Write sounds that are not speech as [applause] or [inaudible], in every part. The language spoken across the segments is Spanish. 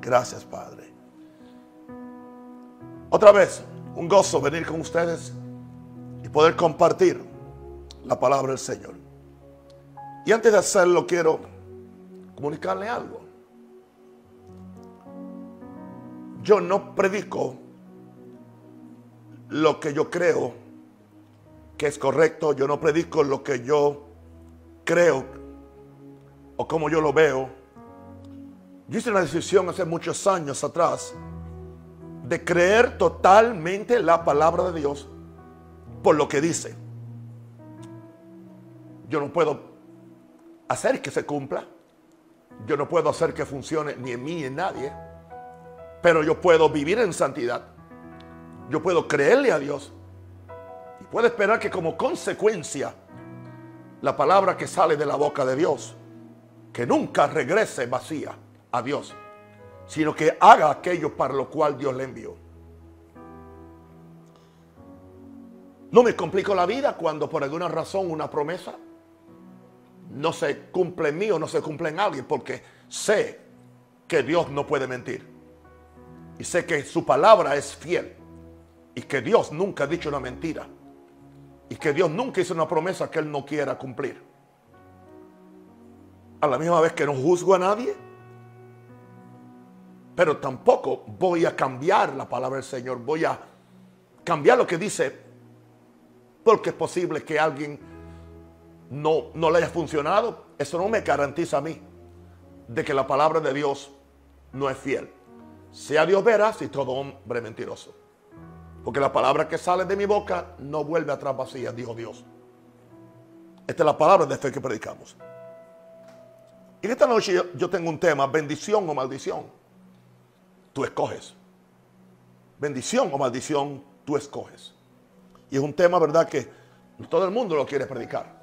Gracias, Padre. Otra vez, un gozo venir con ustedes y poder compartir la palabra del Señor. Y antes de hacerlo, quiero comunicarle algo. Yo no predico lo que yo creo que es correcto, yo no predico lo que yo creo o como yo lo veo. Yo hice una decisión hace muchos años atrás de creer totalmente la palabra de Dios por lo que dice. Yo no puedo hacer que se cumpla. Yo no puedo hacer que funcione ni en mí ni en nadie. Pero yo puedo vivir en santidad. Yo puedo creerle a Dios. Y puedo esperar que como consecuencia la palabra que sale de la boca de Dios, que nunca regrese vacía a Dios, sino que haga aquello para lo cual Dios le envió. No me complico la vida cuando por alguna razón una promesa no se cumple en mí o no se cumple en alguien, porque sé que Dios no puede mentir. Y sé que su palabra es fiel. Y que Dios nunca ha dicho una mentira. Y que Dios nunca hizo una promesa que Él no quiera cumplir. A la misma vez que no juzgo a nadie, pero tampoco voy a cambiar la palabra del Señor. Voy a cambiar lo que dice porque es posible que alguien no, no le haya funcionado. Eso no me garantiza a mí de que la palabra de Dios no es fiel. Sea Dios veraz y todo hombre mentiroso. Porque la palabra que sale de mi boca no vuelve atrás vacía, dijo Dios. Esta es la palabra de fe que predicamos. Y esta noche yo, yo tengo un tema, bendición o maldición. Tú escoges. Bendición o maldición, tú escoges. Y es un tema, ¿verdad?, que todo el mundo lo quiere predicar.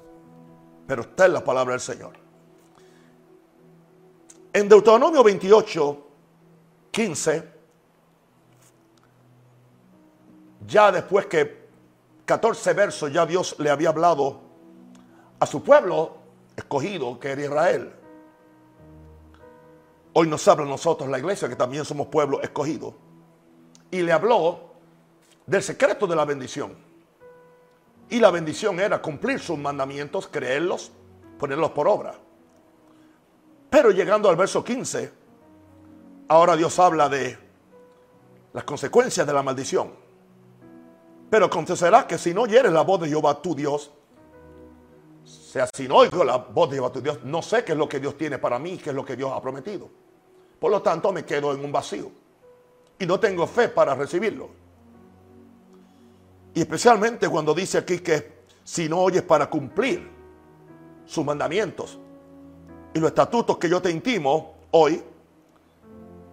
Pero está en la palabra del Señor. En Deuteronomio 28, 15, ya después que 14 versos ya Dios le había hablado a su pueblo escogido, que era Israel. Hoy nos habla nosotros la iglesia, que también somos pueblo escogido. Y le habló del secreto de la bendición. Y la bendición era cumplir sus mandamientos, creerlos, ponerlos por obra. Pero llegando al verso 15, ahora Dios habla de las consecuencias de la maldición. Pero acontecerá que si no oyeres la voz de Jehová tu Dios, o sea, si no oigo la voz de Jehová tu Dios, no sé qué es lo que Dios tiene para mí, qué es lo que Dios ha prometido. Por lo tanto, me quedo en un vacío. Y no tengo fe para recibirlo. Y especialmente cuando dice aquí que si no oyes para cumplir sus mandamientos y los estatutos que yo te intimo hoy,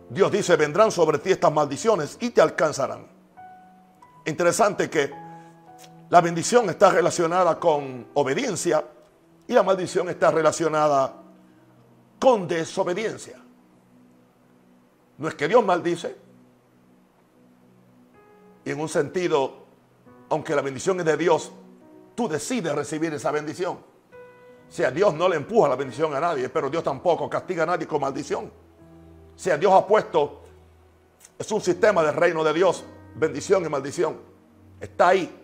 Dios dice, vendrán sobre ti estas maldiciones y te alcanzarán. Interesante que la bendición está relacionada con obediencia y la maldición está relacionada con desobediencia. No es que Dios maldice. Y en un sentido, aunque la bendición es de Dios, tú decides recibir esa bendición. O sea, Dios no le empuja la bendición a nadie, pero Dios tampoco castiga a nadie con maldición. O sea, Dios ha puesto, es un sistema del reino de Dios, bendición y maldición. Está ahí.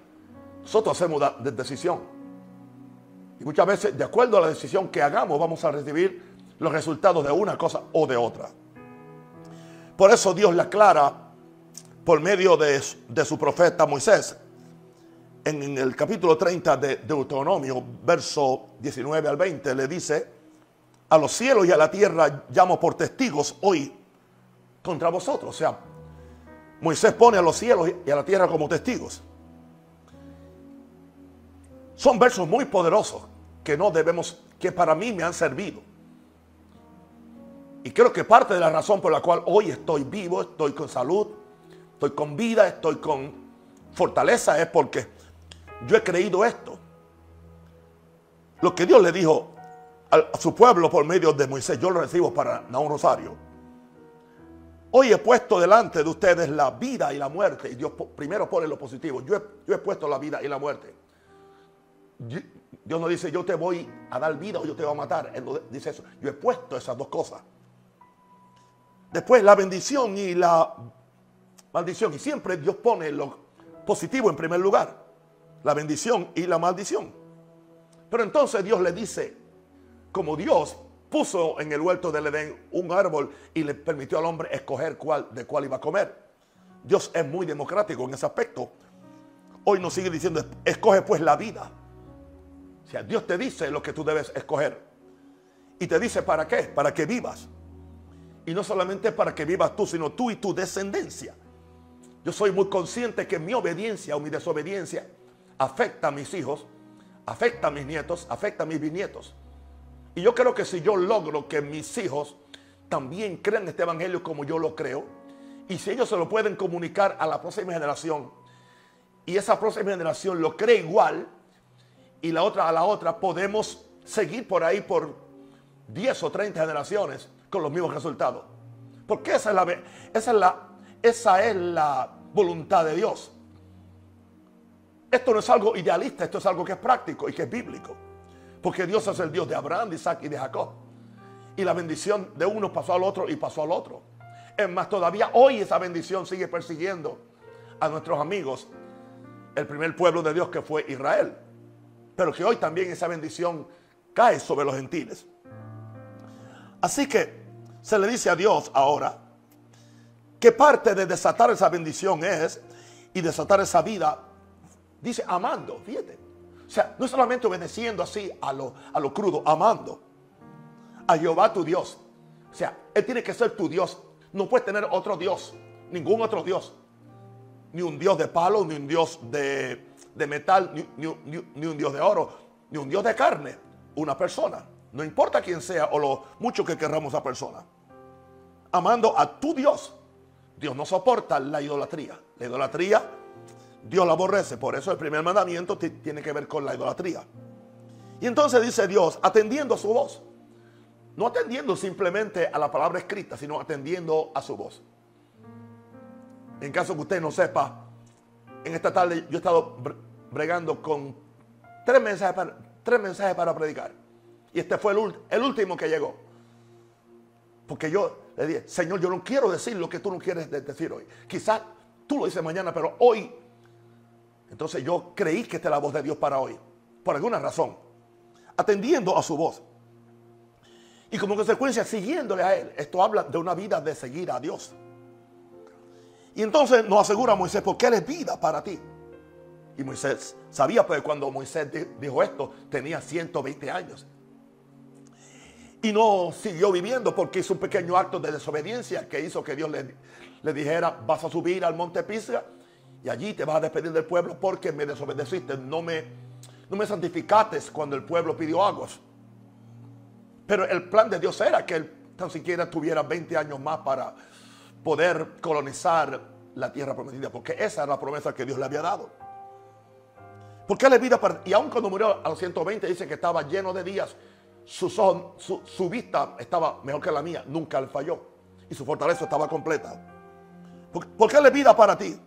Nosotros hacemos la decisión. Y muchas veces, de acuerdo a la decisión que hagamos, vamos a recibir los resultados de una cosa o de otra. Por eso Dios le aclara por medio de, su profeta Moisés en, en, el capítulo 30 de Deuteronomio, verso 19 al 20, le dice, a los cielos y a la tierra llamo por testigos hoy contra vosotros. O sea, Moisés pone a los cielos y a la tierra como testigos. Son versos muy poderosos que no debemos, que para mí me han servido. Y creo que parte de la razón por la cual hoy estoy vivo, estoy con salud, estoy con vida, estoy con fortaleza es porque yo he creído esto. Lo que Dios le dijo a su pueblo por medio de Moisés, yo lo recibo para un rosario. Hoy he puesto delante de ustedes la vida y la muerte. Y Dios primero pone lo positivo. Yo he, puesto la vida y la muerte. Dios no dice yo te voy a dar vida o yo te voy a matar. Él dice eso. Yo he puesto esas dos cosas. Después la bendición y la maldición. Y siempre Dios pone lo positivo en primer lugar. La bendición y la maldición. Pero entonces Dios le dice, como Dios puso en el huerto del Edén un árbol y le permitió al hombre escoger cuál, de cuál iba a comer. Dios es muy democrático en ese aspecto. Hoy nos sigue diciendo, escoge pues la vida. O sea, Dios te dice lo que tú debes escoger. Y te dice para qué, para que vivas. Y no solamente para que vivas tú, sino tú y tu descendencia. Yo soy muy consciente que mi obediencia o mi desobediencia afecta a mis hijos, afecta a mis nietos, afecta a mis bisnietos. Y yo creo que si yo logro que mis hijos también crean este evangelio como yo lo creo, y si ellos se lo pueden comunicar a la próxima generación, y esa próxima generación lo cree igual, y la otra a la otra, podemos seguir por ahí por 10 o 30 generaciones con los mismos resultados. Porque esa es la, esa es la, esa es la voluntad de Dios. Esto no es algo idealista, esto es algo que es práctico y que es bíblico. Porque Dios es el Dios de Abraham, de Isaac y de Jacob. Y la bendición de uno pasó al otro y pasó al otro. Es más, todavía hoy esa bendición sigue persiguiendo a nuestros amigos, el primer pueblo de Dios que fue Israel. Pero que hoy también esa bendición cae sobre los gentiles. Así que se le dice a Dios ahora que parte de desatar esa bendición es y desatar esa vida, dice amando, fíjate. O sea, no solamente obedeciendo así a lo, a lo crudo, amando a Jehová tu Dios. O sea, Él tiene que ser tu Dios. No puedes tener otro Dios, ningún otro Dios. Ni un Dios de palo, ni un Dios de, metal, ni, un Dios de oro, ni un Dios de carne. Una persona. No importa quién sea o lo mucho que querramos a persona. Amando a tu Dios. Dios no soporta la idolatría. La idolatría Dios la aborrece. Por eso el primer mandamiento tiene que ver con la idolatría. Y entonces dice Dios, atendiendo a su voz. No atendiendo simplemente a la palabra escrita, sino atendiendo a su voz. En caso que usted no sepa, en esta tarde yo he estado bregando con tres mensajes para, tres mensajes para predicar. Y este fue el, último que llegó. Porque yo le dije, Señor, yo no quiero decir lo que tú no quieres decir hoy. Quizás tú lo dices mañana, pero hoy entonces yo creí que esta es la voz de Dios para hoy, por alguna razón, atendiendo a su voz. Y como consecuencia, siguiéndole a Él. Esto habla de una vida de seguir a Dios. Y entonces nos asegura Moisés, porque Él es vida para ti. Y Moisés sabía, pues cuando Moisés dijo esto, tenía 120 años. Y no siguió viviendo porque hizo un pequeño acto de desobediencia que hizo que Dios le, le dijera, vas a subir al monte Pisga y allí te vas a despedir del pueblo porque me desobedeciste. No me, no me santificaste cuando el pueblo pidió aguas. Pero el plan de Dios era que él tan siquiera tuviera 20 años más para poder colonizar la tierra prometida. Porque esa era la promesa que Dios le había dado. Porque es vida. Y aun cuando murió a los 120 dice que estaba lleno de días. Su, vista estaba mejor que la mía. Nunca le falló. Y su fortaleza estaba completa. Porque él es vida para ti.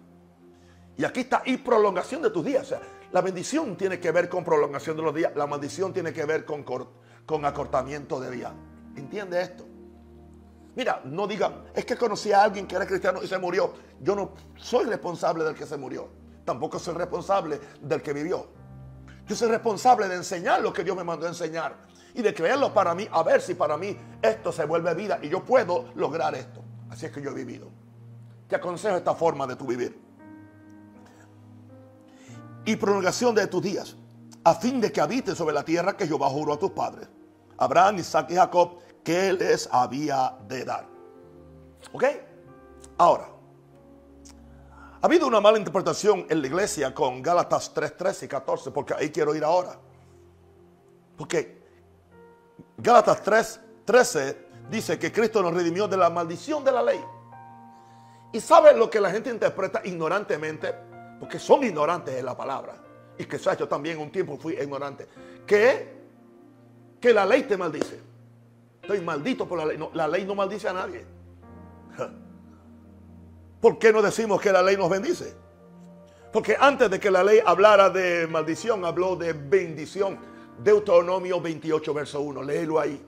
Y aquí está, y prolongación de tus días. La bendición tiene que ver con prolongación de los días. La maldición tiene que ver con, con acortamiento de días. ¿Entiende esto? Mira, no digan, es que conocí a alguien que era cristiano y se murió. Yo no soy responsable del que se murió. Tampoco soy responsable del que vivió. Yo soy responsable de enseñar lo que Dios me mandó a enseñar. Y de creerlo para mí, a ver si para mí esto se vuelve vida y yo puedo lograr esto. Así es que yo he vivido. Te aconsejo esta forma de tu vivir y prolongación de tus días, a fin de que habites sobre la tierra que Jehová juró a tus padres, Abraham, Isaac y Jacob, que les había de dar. ¿Ok? Ahora, ha habido una mala interpretación en la iglesia con Gálatas 3, 13 y 14, porque ahí quiero ir ahora. Porque Gálatas 3, 13 dice que Cristo nos redimió de la maldición de la ley. ¿Y sabe lo que la gente interpreta ignorantemente? porque son ignorantes de la palabra. Y que yo también un tiempo fui ignorante. Que, que la ley te maldice. Estoy maldito por la ley. la ley no maldice a nadie. [laughs] ¿Por qué no decimos que la ley nos bendice? Porque antes de que la ley hablara de maldición, habló de bendición. Deuteronomio 28, verso 1. Léelo ahí.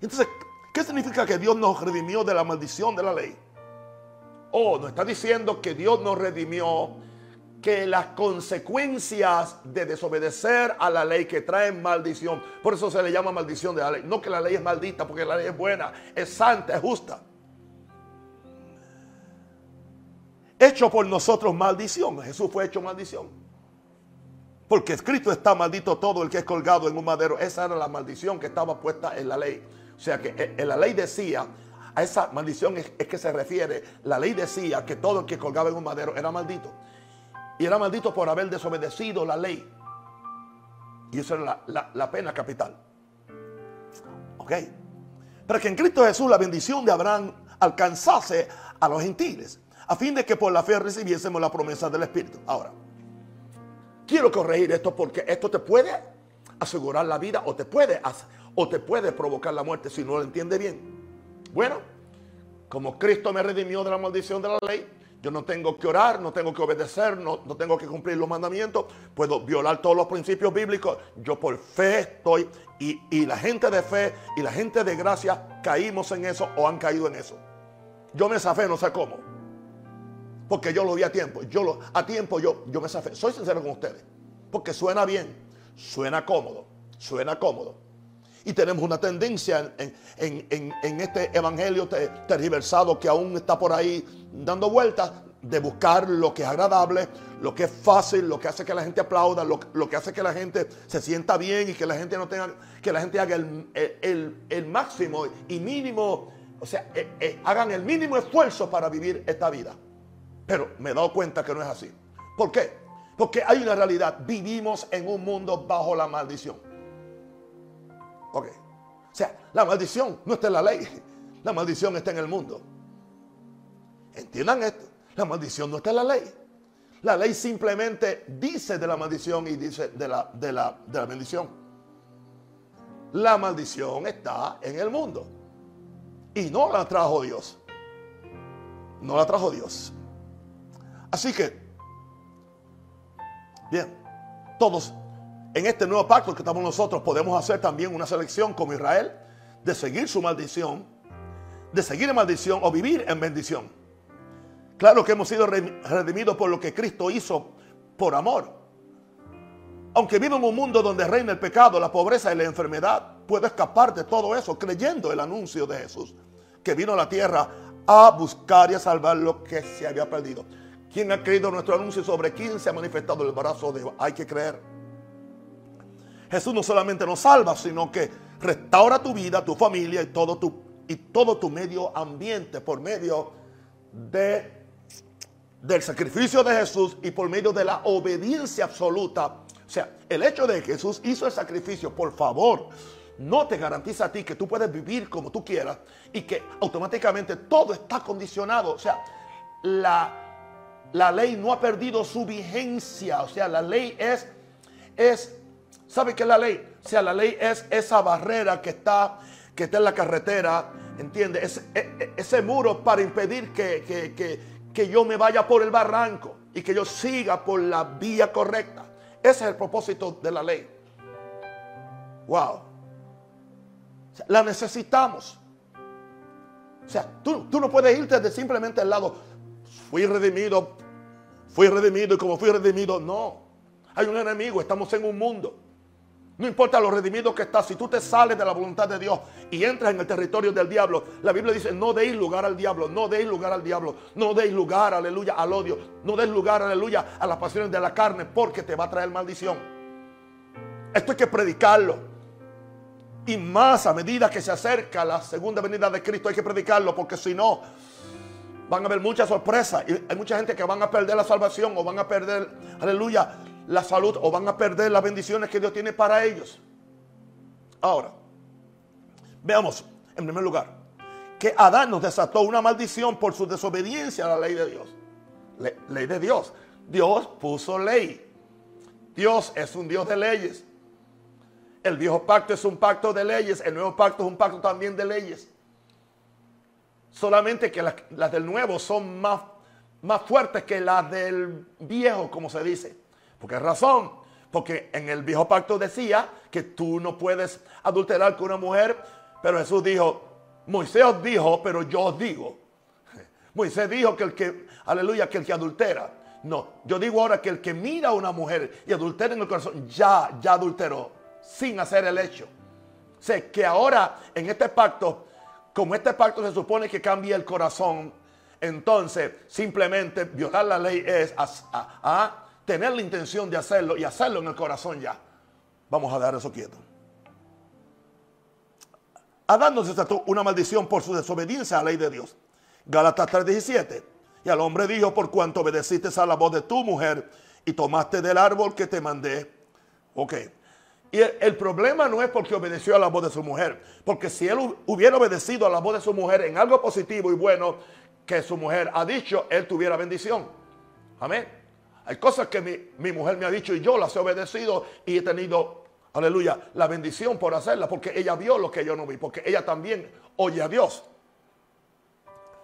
Entonces, ¿Qué significa que Dios nos redimió de la maldición de la ley? Oh, nos está diciendo que Dios nos redimió, que las consecuencias de desobedecer a la ley que traen maldición, por eso se le llama maldición de la ley. No que la ley es maldita, porque la ley es buena, es santa, es justa. Hecho por nosotros maldición. Jesús fue hecho maldición. Porque escrito está maldito todo el que es colgado en un madero. Esa era la maldición que estaba puesta en la ley. O sea que en eh, la ley decía, a esa maldición es, que se refiere, la ley decía que todo el que colgaba en un madero era maldito. Y era maldito por haber desobedecido la ley. Y eso era la, pena capital. ¿Ok? Pero que en Cristo Jesús la bendición de Abraham alcanzase a los gentiles, a fin de que por la fe recibiésemos la promesa del Espíritu. Ahora, quiero corregir esto porque esto te puede asegurar la vida o te puede o te puede provocar la muerte si no lo entiende bien. Bueno, como Cristo me redimió de la maldición de la ley, yo no tengo que orar, no tengo que obedecer, no, no, tengo que cumplir los mandamientos, puedo violar todos los principios bíblicos. Yo por fe estoy y, y, la gente de fe y la gente de gracia caímos en eso o han caído en eso. Yo me zafé, no sé cómo. Porque yo lo vi a tiempo. Yo lo, a tiempo yo, yo me zafé. Soy sincero con ustedes. Porque suena bien, suena cómodo, suena cómodo. Y tenemos una tendencia en, este evangelio tergiversado que aún está por ahí dando vueltas de buscar lo que es agradable, lo que es fácil, lo que hace que la gente aplauda, lo, que hace que la gente se sienta bien y que la gente no tenga, que la gente haga el, máximo y mínimo, o sea, eh, eh, hagan el mínimo esfuerzo para vivir esta vida. Pero me he dado cuenta que no es así. ¿Por qué? Porque hay una realidad. Vivimos en un mundo bajo la maldición. Ok. O sea, la maldición no está en la ley. La maldición está en el mundo. Entiendan esto. La maldición no está en la ley. La ley simplemente dice de la maldición y dice de la, de la, de la bendición. La maldición está en el mundo. Y no la trajo Dios. No la trajo Dios. Así que, bien, todos en este nuevo pacto que estamos nosotros podemos hacer también una selección como Israel de seguir su maldición, de seguir en maldición o vivir en bendición. Claro que hemos sido redimidos por lo que Cristo hizo por amor. Aunque vivo en un mundo donde reina el pecado, la pobreza y la enfermedad, puedo escapar de todo eso creyendo el anuncio de Jesús, que vino a la tierra a buscar y a salvar lo que se había perdido. ¿Quién ha creído nuestro anuncio sobre quién se ha manifestado el brazo de Dios? Hay que creer. Jesús no solamente nos salva, sino que restaura tu vida, tu familia y todo tu, y todo tu medio ambiente por medio de, del sacrificio de Jesús y por medio de la obediencia absoluta. O sea, el hecho de que Jesús hizo el sacrificio, por favor, no te garantiza a ti que tú puedes vivir como tú quieras y que automáticamente todo está condicionado. O sea, la, la ley no ha perdido su vigencia. O sea, la ley es, es ¿Sabe qué es la ley? O sea, la ley es esa barrera que está, que está en la carretera, ¿entiende? Ese, e, e, ese muro para impedir que, que yo me vaya por el barranco y que yo siga por la vía correcta. Ese es el propósito de la ley. Wow. la necesitamos. O sea, tú, tú no puedes irte de simplemente al lado, fui redimido, fui redimido y como fui redimido, no. Hay un enemigo, estamos en un mundo. No importa los redimidos que estás, si tú te sales de la voluntad de Dios y entras en el territorio del diablo, la Biblia dice, no deis lugar al diablo, no deis lugar al diablo, no deis lugar, aleluya, al odio, no deis lugar, aleluya, a las pasiones de la carne, porque te va a traer maldición. Esto hay que predicarlo. Y más a medida que se acerca la segunda venida de Cristo hay que predicarlo, porque si no, van a haber muchas sorpresas. Y hay mucha gente que van a perder la salvación o van a perder, aleluya, la salud o van a perder las bendiciones que Dios tiene para ellos. Ahora, veamos, en primer lugar, que Adán nos desató una maldición por su desobediencia a la ley de Dios. ley de Dios. Dios puso ley. Dios es un Dios de leyes. El viejo pacto es un pacto de leyes. El nuevo pacto es un pacto también de leyes. Solamente que las, del nuevo son más, más fuertes que las del viejo, como se dice. ¿Por qué razón? Porque en el viejo pacto decía que tú no puedes adulterar con una mujer, pero Jesús dijo, Moisés os dijo, pero yo os digo. [laughs] Moisés dijo que el que, aleluya, que el que adultera. No, yo digo ahora que el que mira a una mujer y adultera en el corazón, ya, ya adulteró, sin hacer el hecho. Sé que ahora en este pacto, como este pacto se supone que cambia el corazón, entonces simplemente violar la ley es a, tener la intención de hacerlo y hacerlo en el corazón ya. Vamos a dar eso quieto. Adán nos desató una maldición por su desobediencia a la ley de Dios. Gálatas 3:17. Y al hombre dijo, por cuanto obedeciste a la voz de tu mujer y tomaste del árbol que te mandé. Ok. Y el, problema no es porque obedeció a la voz de su mujer. Porque si él hubiera obedecido a la voz de su mujer en algo positivo y bueno que su mujer ha dicho, él tuviera bendición. Amén. Hay cosas que mi, mi mujer me ha dicho y yo las he obedecido y he tenido, aleluya, la bendición por hacerla. Porque ella vio lo que yo no vi. Porque ella también oye a Dios.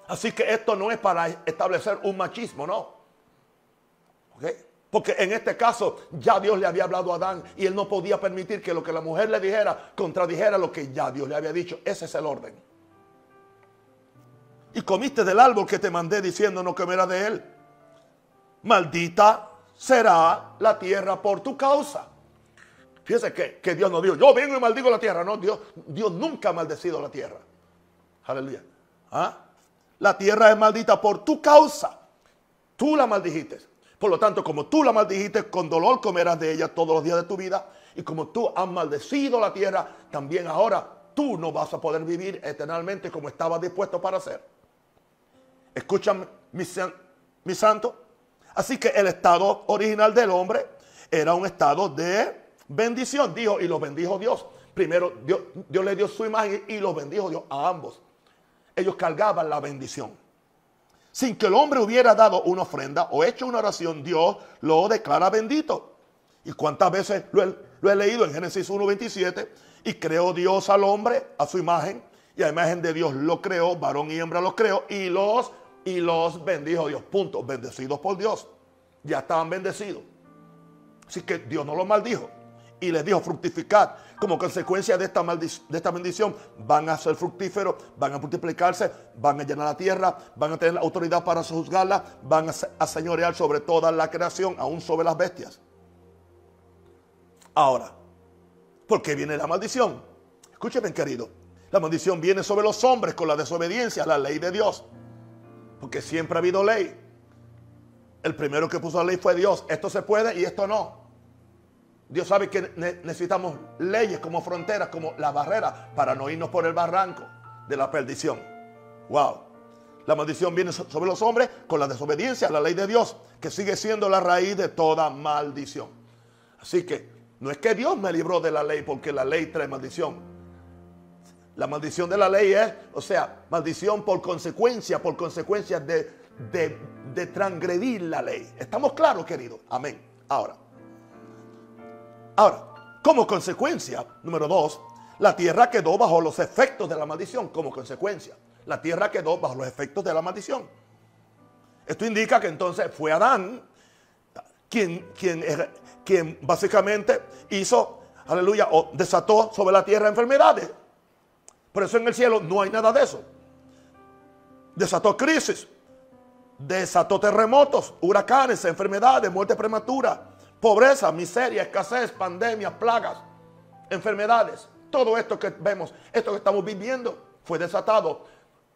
Así que esto no es para establecer un machismo, no. Porque en este caso ya Dios le había hablado a Adán y él no podía permitir que lo que la mujer le dijera contradijera lo que ya Dios le había dicho. Ese es el orden. Y comiste del árbol que te mandé diciendo no comerás de él. Maldita será la tierra por tu causa. Fíjese que, que Dios no dijo, yo vengo y maldigo la tierra. No, Dios, Dios nunca ha maldecido la tierra. Aleluya. ¿Ah? La tierra es maldita por tu causa. Tú la maldijiste. Por lo tanto, como tú la maldijiste, con dolor comerás de ella todos los días de tu vida. Y como tú has maldecido la tierra, también ahora tú no vas a poder vivir eternamente como estabas dispuesto para hacer. Escúchame, mi, mi santo. Así que el estado original del hombre era un estado de bendición. Dijo, y lo bendijo Dios. Primero, Dios, Dios le dio su imagen y lo bendijo Dios a ambos ellos cargaban la bendición. Sin que el hombre hubiera dado una ofrenda o hecho una oración, Dios lo declara bendito. ¿Y cuántas veces lo he, leído en Génesis 1.27? Y creó Dios al hombre a su imagen, y a imagen de Dios lo creó, varón y hembra los creó, y los, y los bendijo Dios. Punto. Bendecidos por Dios. Ya estaban bendecidos. Así que Dios no los maldijo y les dijo fructificar. Como consecuencia de esta, de esta bendición, van a ser fructíferos, van a multiplicarse, van a llenar la tierra, van a tener la autoridad para juzgarla, van a, a señorear sobre toda la creación, aún sobre las bestias. Ahora, ¿por qué viene la maldición? Escúcheme, querido. La maldición viene sobre los hombres con la desobediencia a la ley de Dios. Porque siempre ha habido ley. El primero que puso la ley fue Dios. Esto se puede y esto no. Dios sabe que necesitamos leyes como fronteras, como la barrera, para no irnos por el barranco de la perdición. Wow. La maldición viene sobre los hombres con la desobediencia a la ley de Dios, que sigue siendo la raíz de toda maldición. Así que no es que Dios me libró de la ley porque la ley trae maldición. La maldición de la ley es, o sea, maldición por consecuencia, por consecuencia de, de, de transgredir la ley. ¿Estamos claros, queridos? Amén. Ahora. Ahora, como consecuencia, número dos, la tierra quedó bajo los efectos de la maldición. Como consecuencia, la tierra quedó bajo los efectos de la maldición. Esto indica que entonces fue Adán quien, quien, quien básicamente hizo, aleluya, o desató sobre la tierra enfermedades. Por eso en el cielo no hay nada de eso. Desató crisis, desató terremotos, huracanes, enfermedades, muerte prematura, Pobreza, miseria, escasez, pandemias, plagas, enfermedades. Todo esto que vemos, esto que estamos viviendo, fue desatado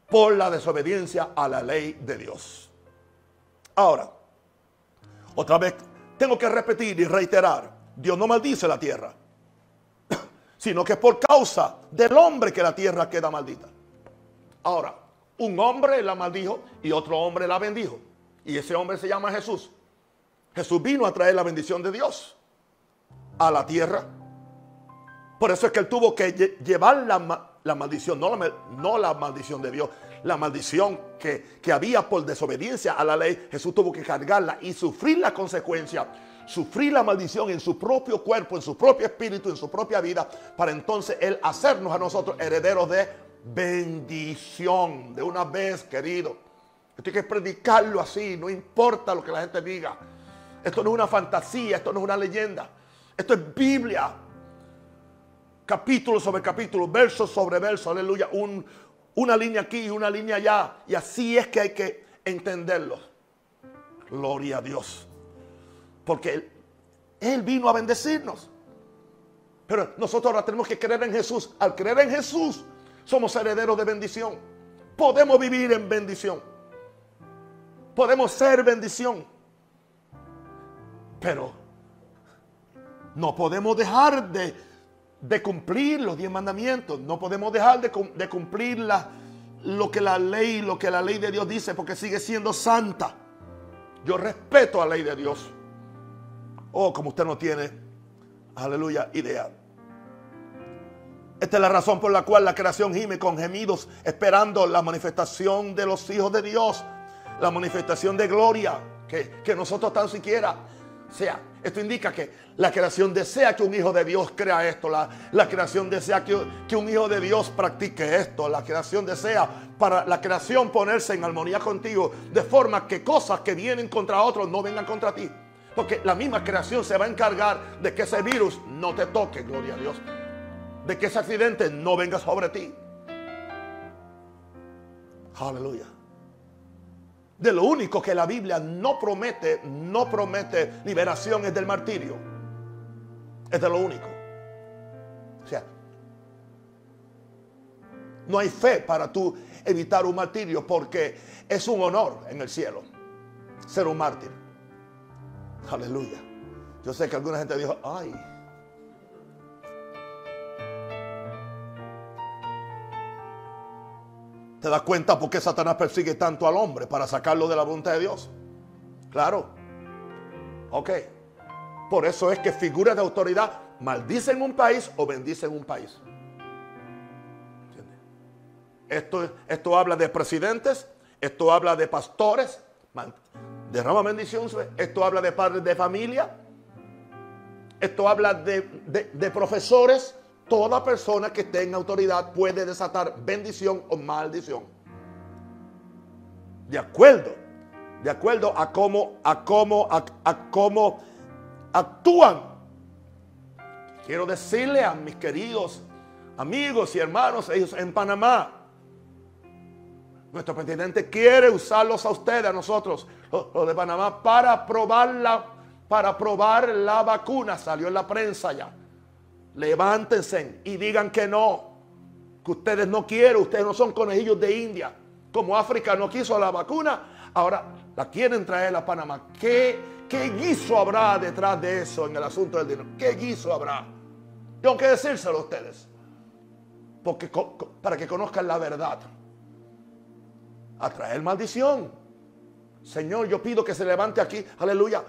por la desobediencia a la ley de Dios. Ahora, otra vez, tengo que repetir y reiterar, Dios no maldice la tierra, [clears throat] sino que por causa del hombre que la tierra queda maldita. Ahora, un hombre la maldijo y otro hombre la bendijo. Y ese hombre se llama Jesús. Jesús vino a traer la bendición de Dios a la tierra. Por eso es que él tuvo que llevar la, maldición, no la, no la, maldición de Dios, la maldición que, que había por desobediencia a la ley. Jesús tuvo que cargarla y sufrir la consecuencia sufrir la maldición en su propio cuerpo, en su propio espíritu, en su propia vida, para entonces Él hacernos a nosotros herederos de bendición. De una vez, querido. Esto hay que predicarlo así, no importa lo que la gente diga. Esto no es una fantasía, esto no es una leyenda. Esto es Biblia. Capítulo sobre capítulo, verso sobre verso, aleluya. Un, una línea aquí y una línea allá. Y así es que hay que entenderlo. Gloria a Dios. Porque Él, él vino a bendecirnos. Pero nosotros ahora tenemos que creer en Jesús. Al creer en Jesús, somos herederos de bendición. Podemos vivir en bendición. Podemos ser bendición. Pero no podemos dejar de, cumplir los diez mandamientos. No podemos dejar de, cumplir lo que la ley, lo que la ley de Dios dice, porque sigue siendo santa. Yo respeto la ley de Dios. Oh, como usted no tiene, aleluya, idea. Esta es la razón por la cual la creación gime con gemidos, esperando la manifestación de los hijos de Dios, la manifestación de gloria, que, que nosotros tan siquiera sea. Esto indica que la creación desea que un hijo de Dios crea esto. La, creación desea que, que, un hijo de Dios practique esto. La creación desea para la creación ponerse en armonía contigo. De forma que cosas que vienen contra otros no vengan contra ti. Porque la misma creación se va a encargar de que ese virus no te toque, gloria a Dios de que ese accidente no venga sobre ti. Aleluya. De lo único que la Biblia no promete, no promete liberación es del martirio. Es de lo único. O sea, no hay fe para tú evitar un martirio porque es un honor en el cielo ser un mártir. Aleluya. Yo sé que alguna gente dijo, ay, ¿Te das cuenta por qué Satanás persigue tanto al hombre? Para sacarlo de la voluntad de Dios. Claro. Ok. Por eso es que figuras de autoridad maldicen un país o bendicen un país. Esto, esto habla de presidentes, esto habla de pastores, derrama bendición, esto habla de padres de familia, esto habla de, de profesores, toda persona que tenga autoridad puede desatar bendición o maldición. De acuerdo, de acuerdo a cómo, a cómo, a, cómo actúan. Quiero decirle a mis queridos amigos y hermanos, ellos en Panamá, nuestro presidente quiere usarlos a ustedes, a nosotros, los, de Panamá, para probar para probar la vacuna. Salió en la prensa ya levántense y digan que no, que ustedes no quieren, ustedes no son conejillos de India. Como África no quiso la vacuna, ahora la quieren traer a Panamá. ¿Qué, qué guiso habrá detrás de eso en el asunto del dinero? ¿Qué guiso habrá? Tengo que decírselo a ustedes. Porque, para que conozcan la verdad. A traer maldición. Señor, yo pido que se levante aquí, aleluya,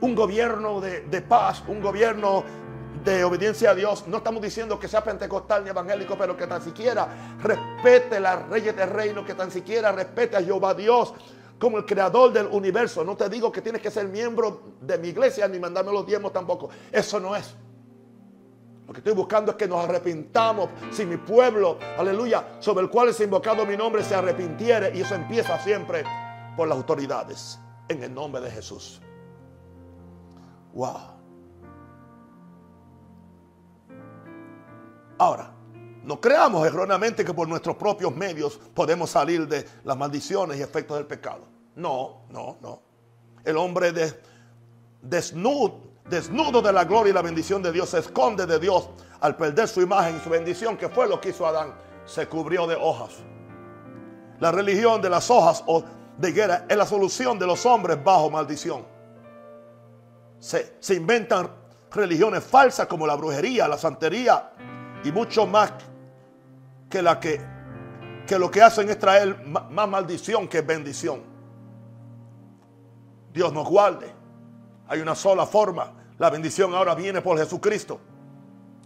un gobierno de paz, un gobierno de obediencia a Dios. No estamos diciendo que sea pentecostal ni evangélico, pero que tan siquiera respete las reyes del reino, que tan siquiera respete a Jehová Dios como el creador del universo. No te digo que tienes que ser miembro de mi iglesia ni mandarme los diezmos tampoco. Eso no es. Lo que estoy buscando es que nos arrepintamos. Si mi pueblo, aleluya, sobre el cual es invocado mi nombre, se arrepintiere. Y eso empieza siempre por las autoridades. En el nombre de Jesús. Wow. Ahora, no creamos erróneamente que por nuestros propios medios podemos salir de las maldiciones y efectos del pecado. No, no, no. El hombre desnudo, desnudo de la gloria y la bendición de Dios se esconde de Dios al perder su imagen y su bendición, que fue lo que hizo Adán. Se cubrió de hojas. La religión de las hojas o de higuera es la solución de los hombres bajo maldición. Se, se inventan religiones falsas como la brujería, la santería, y mucho más que, la que, que lo que hacen es traer más maldición que bendición. Dios nos guarde. Hay una sola forma. La bendición ahora viene por Jesucristo.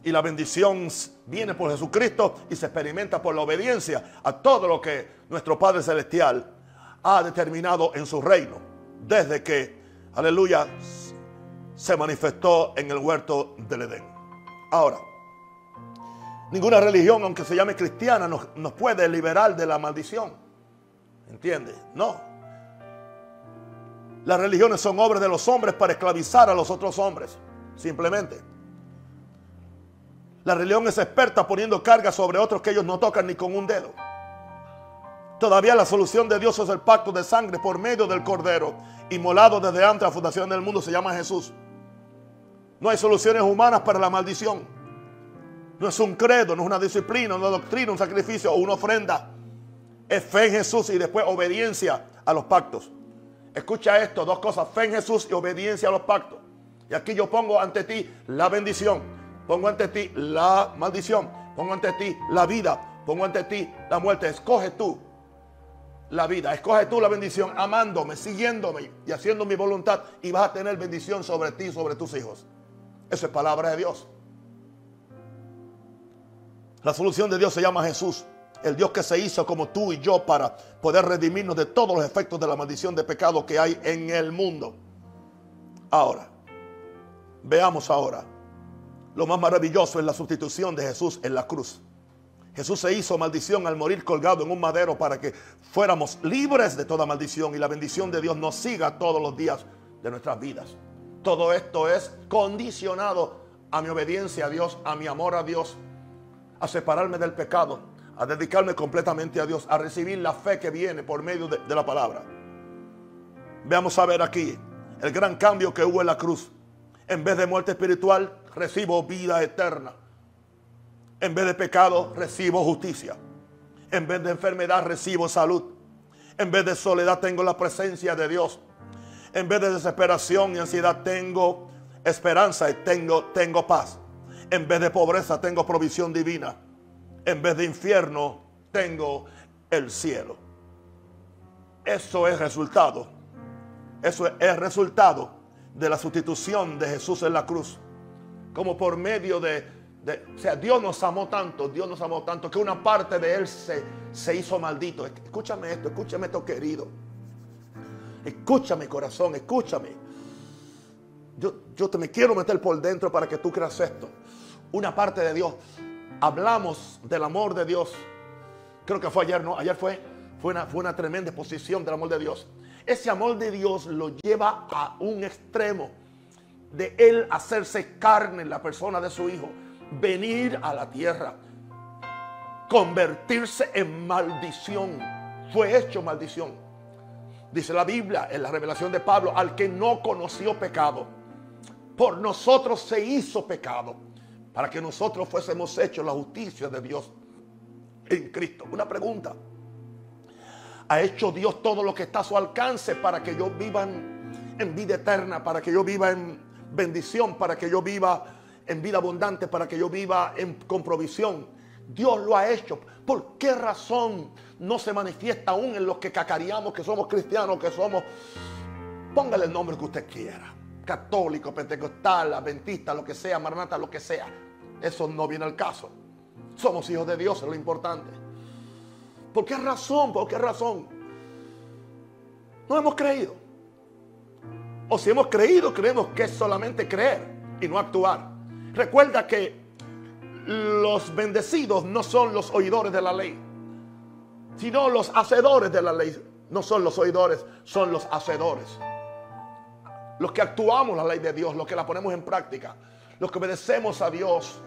Y la bendición viene por Jesucristo y se experimenta por la obediencia a todo lo que nuestro Padre Celestial ha determinado en su reino. Desde que, aleluya, se manifestó en el huerto del Edén. Ahora, Ninguna religión, aunque se llame cristiana, nos, puede liberar de la maldición. ¿Entiende? No. Las religiones son obras de los hombres para esclavizar a los otros hombres. Simplemente. La religión es experta poniendo carga sobre otros que ellos no tocan ni con un dedo. Todavía la solución de Dios es el pacto de sangre por medio del Cordero, inmolado desde antes de la fundación del mundo, se llama Jesús. No hay soluciones humanas para la maldición. No es un credo, no es una disciplina, una doctrina, un sacrificio o una ofrenda. Es fe en Jesús y después obediencia a los pactos. Escucha esto, dos cosas, fe en Jesús y obediencia a los pactos. Y aquí yo pongo ante ti la bendición, pongo ante ti la maldición, pongo ante ti la vida, pongo ante ti la muerte. Escoge tú la vida. Escoge tú la bendición amándome, siguiéndome y haciendo mi voluntad y vas a tener bendición sobre ti y sobre tus hijos. Eso es palabra de Dios. La solución de Dios se llama Jesús, el Dios que se hizo como tú y yo para poder redimirnos de todos los efectos de la maldición de pecado que hay en el mundo. Ahora, veamos ahora. Lo más maravilloso es la sustitución de Jesús en la cruz. Jesús se hizo maldición al morir colgado en un madero para que fuéramos libres de toda maldición y la bendición de Dios nos siga todos los días de nuestras vidas. Todo esto es condicionado a mi obediencia a Dios, a mi amor a Dios, a separarme del pecado, a dedicarme completamente a Dios, a recibir la fe que viene por medio de, la palabra. Veamos a ver aquí el gran cambio que hubo en la cruz. En vez de muerte espiritual, recibo vida eterna. En vez de pecado, recibo justicia. En vez de enfermedad, recibo salud. En vez de soledad, tengo la presencia de Dios. En vez de desesperación y ansiedad, tengo esperanza y tengo, tengo paz. En vez de pobreza, tengo provisión divina. En vez de infierno, tengo el cielo. Eso es resultado. Eso es resultado de la sustitución de Jesús en la cruz. Como por medio de o sea, Dios nos amó tanto, Dios nos amó tanto que una parte de Él se, se hizo maldito. Escúchame esto, escúchame esto querido. Escúchame corazón, escúchame. Yo, yo te me quiero meter por dentro para que tú creas esto. Una parte de Dios. Hablamos del amor de Dios. Creo que fue ayer, ¿no? Ayer fue, fue, una, fue una tremenda exposición del amor de Dios. Ese amor de Dios lo lleva a un extremo de Él hacerse carne en la persona de su Hijo venir a la tierra, convertirse en maldición. Fue hecho maldición. Dice la Biblia en la revelación de Pablo, al que no conoció pecado, por nosotros se hizo pecado, para que nosotros fuésemos hechos la justicia de Dios en Cristo. Una pregunta. ¿Ha hecho Dios todo lo que está a su alcance para que yo viva en, vida eterna, para que yo viva en bendición, para que yo viva en vida abundante para que yo viva en, con provisión. Dios lo ha hecho. ¿Por qué razón no se manifiesta aún en los que cacareamos, que somos cristianos, que somos, póngale el nombre que usted quiera, católico, pentecostal, adventista, lo que sea, maranata, lo que sea. Eso no viene al caso. Somos hijos de Dios, es lo importante. ¿Por qué razón? ¿Por qué razón? No hemos creído. O si hemos creído, creemos que es solamente creer y no actuar. Recuerda que los bendecidos no son los oidores de la ley, sino los hacedores de la ley. No son los oidores, son los hacedores. Los que actuamos la ley de Dios, los que la ponemos en práctica, los que obedecemos a Dios,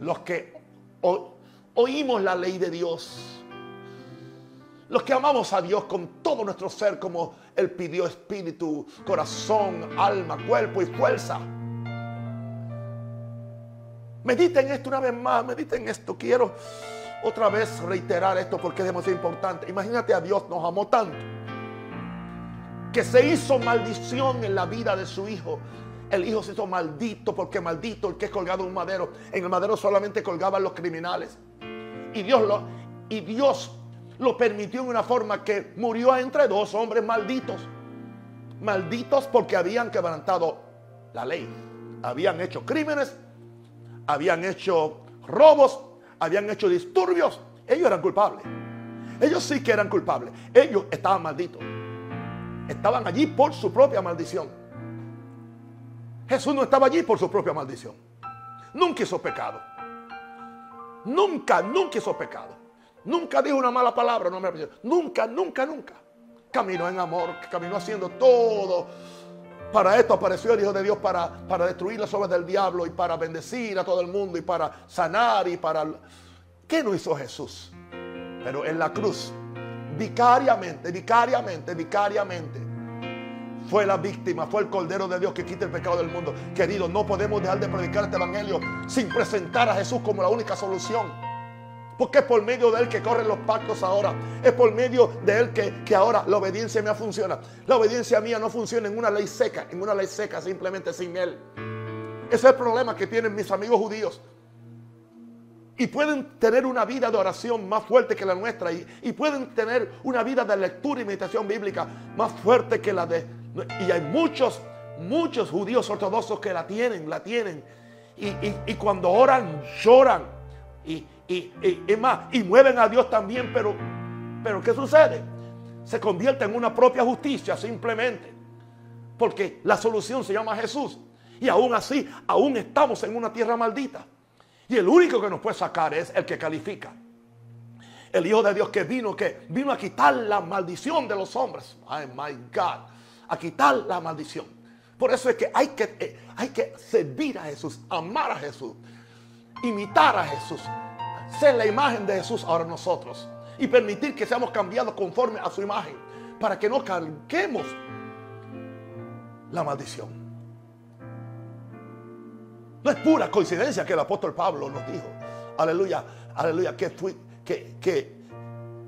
los que oímos la ley de Dios, los que amamos a Dios con todo nuestro ser como Él pidió espíritu, corazón, alma, cuerpo y fuerza. Mediten esto una vez más, mediten esto. Quiero otra vez reiterar esto porque es demasiado importante. Imagínate a Dios nos amó tanto que se hizo maldición en la vida de su hijo. El hijo se hizo maldito porque maldito el que es colgado en un madero. En el madero solamente colgaban los criminales. Y Dios lo, y Dios lo permitió en una forma que murió entre dos hombres malditos. Malditos porque habían quebrantado la ley. Habían hecho crímenes habían hecho robos, habían hecho disturbios. Ellos eran culpables. Ellos sí que eran culpables. Ellos estaban malditos. Estaban allí por su propia maldición. Jesús no estaba allí por su propia maldición. Nunca hizo pecado. Nunca, nunca hizo pecado. Nunca dijo una mala palabra. Nunca, nunca, nunca. Caminó en amor. Caminó haciendo todo Para esto apareció el Hijo de Dios para, para destruir las obras del diablo y para bendecir a todo el mundo y para sanar y para... ¿Qué no hizo Jesús? Pero en la cruz, vicariamente, vicariamente, vicariamente, fue la víctima, fue el Cordero de Dios que quita el pecado del mundo. Querido, no podemos dejar de predicar este Evangelio sin presentar a Jesús como la única solución. Porque es por medio de Él que corren los pactos ahora. Es por medio de Él que, que, ahora la obediencia mía funciona. La obediencia mía no funciona en una ley seca, en una ley seca simplemente sin Él. Ese es el problema que tienen mis amigos judíos. Y pueden tener una vida de oración más fuerte que la nuestra. Y, pueden tener una vida de lectura y meditación bíblica más fuerte que la de... Y hay muchos, muchos judíos ortodoxos que la tienen, la tienen. Y cuando oran, lloran. Y, y, más, y mueven a Dios también, pero, pero ¿qué sucede? Se convierte en una propia justicia simplemente. Porque la solución se llama Jesús. Y aún así, aún estamos en una tierra maldita. Y el único que nos puede sacar es el que califica. El Hijo de Dios que vino, que vino a quitar la maldición de los hombres. Ay, my God. A quitar la maldición. Por eso es que hay que, eh, hay que servir a Jesús, amar a Jesús, imitar a Jesús, ser la imagen de Jesús ahora nosotros. Y permitir que seamos cambiados conforme a su imagen. Para que no carguemos la maldición. No es pura coincidencia que el apóstol Pablo nos dijo, aleluya, aleluya, que, que,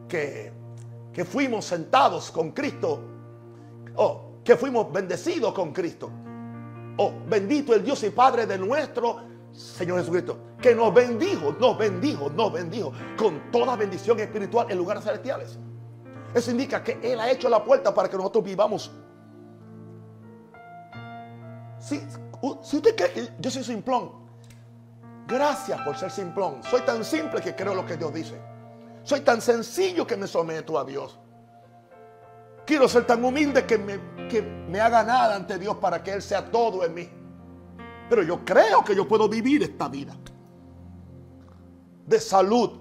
que, que, fuimos sentados con Cristo, o que fuimos bendecidos con Cristo. Oh, bendito el Dios y Padre de nuestro Señor Jesucristo, que nos bendijo, nos bendijo, nos bendijo con toda bendición espiritual en lugares celestiales. Eso indica que Él ha hecho la puerta para que nosotros vivamos. Si, usted cree que yo soy simplón, gracias por ser simplón. Soy tan simple que creo lo que Dios dice. Soy tan sencillo que me someto a Dios. Quiero ser tan humilde que me, que me haga nada ante Dios para que Él sea todo en mí. Pero yo creo que yo puedo vivir esta vida de salud,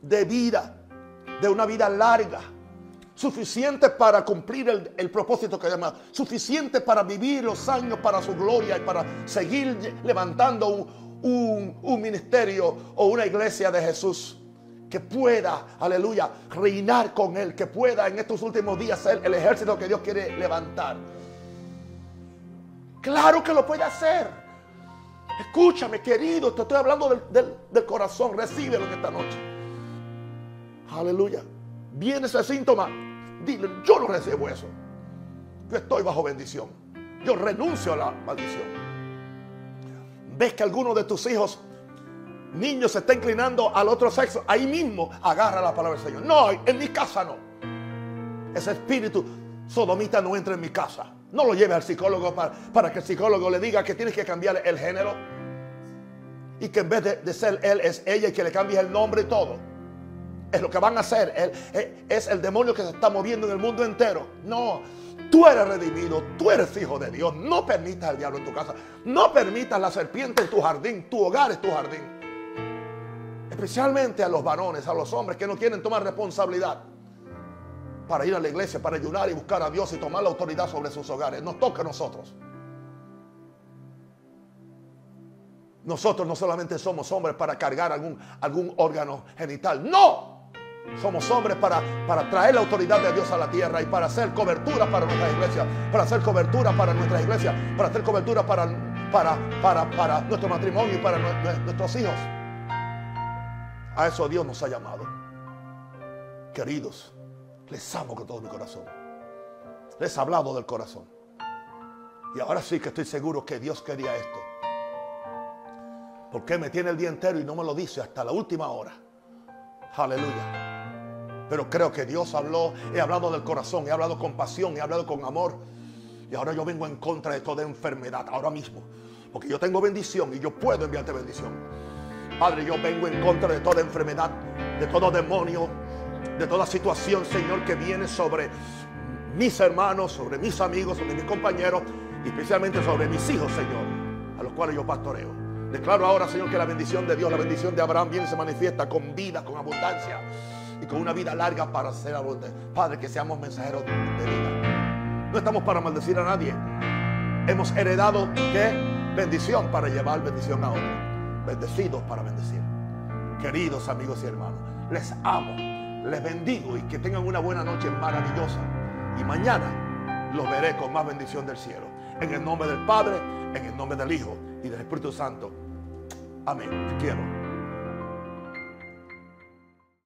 de vida, de una vida larga, suficiente para cumplir el, el propósito que llama, suficiente para vivir los años para su gloria y para seguir levantando un, un, un ministerio o una iglesia de Jesús que pueda, aleluya, reinar con Él, que pueda en estos últimos días ser el ejército que Dios quiere levantar. Claro que lo puede hacer. Escúchame, querido, te estoy hablando del, del, corazón. Recíbelo en esta noche. Aleluya. Viene ese síntoma. Dile, yo no recibo eso. Yo estoy bajo bendición. Yo renuncio a la maldición. Ves que alguno de tus hijos, niños, se está inclinando al otro sexo. Ahí mismo agarra la palabra del Señor. No, en mi casa no. Ese espíritu sodomita no entra en mi casa. No lo lleve al psicólogo para, para, que el psicólogo le diga que tienes que cambiar el género. Y que en vez de, de, ser él es ella y que le cambies el nombre y todo. Es lo que van a hacer. Él, es el demonio que se está moviendo en el mundo entero. No, tú eres redimido. Tú eres hijo de Dios. No permitas al diablo en tu casa. No permitas la serpiente en tu jardín. Tu hogar es tu jardín. Especialmente a los varones, a los hombres que no quieren tomar responsabilidad para ir a la iglesia, para ayunar y buscar a Dios y tomar la autoridad sobre sus hogares. Nos toca a nosotros. Nosotros no solamente somos hombres para cargar algún, algún órgano genital, no. Somos hombres para, para traer la autoridad de Dios a la tierra y para hacer cobertura para nuestras iglesias, para hacer cobertura para nuestras iglesias, para hacer cobertura para, para, para, para nuestro matrimonio y para nuestros hijos. A eso Dios nos ha llamado. Queridos, les amo con todo mi corazón. Les he hablado del corazón. Y ahora sí que estoy seguro que Dios quería esto. Porque me tiene el día entero y no me lo dice hasta la última hora. Aleluya. Pero creo que Dios habló, he hablado del corazón, he hablado con pasión, he hablado con amor. Y ahora yo vengo en contra de toda enfermedad, ahora mismo. Porque yo tengo bendición y yo puedo enviarte bendición. Padre, yo vengo en contra de toda enfermedad, de todo demonio, de toda situación, Señor, que viene sobre mis hermanos, sobre mis amigos, sobre mis compañeros y especialmente sobre mis hijos, Señor, a los cuales yo pastoreo. Declaro ahora, Señor, que la bendición de Dios, la bendición de Abraham viene y se manifiesta con vida, con abundancia y con una vida larga para ser abundante. Padre, que seamos mensajeros de vida. No estamos para maldecir a nadie. Hemos heredado qué? Bendición para llevar bendición a otros. Bendecidos para bendecir. Queridos amigos y hermanos, les amo, les bendigo y que tengan una buena noche maravillosa. Y mañana los veré con más bendición del cielo. En el nombre del Padre, en el nombre del Hijo y del Espíritu Santo. Amén. Te quiero.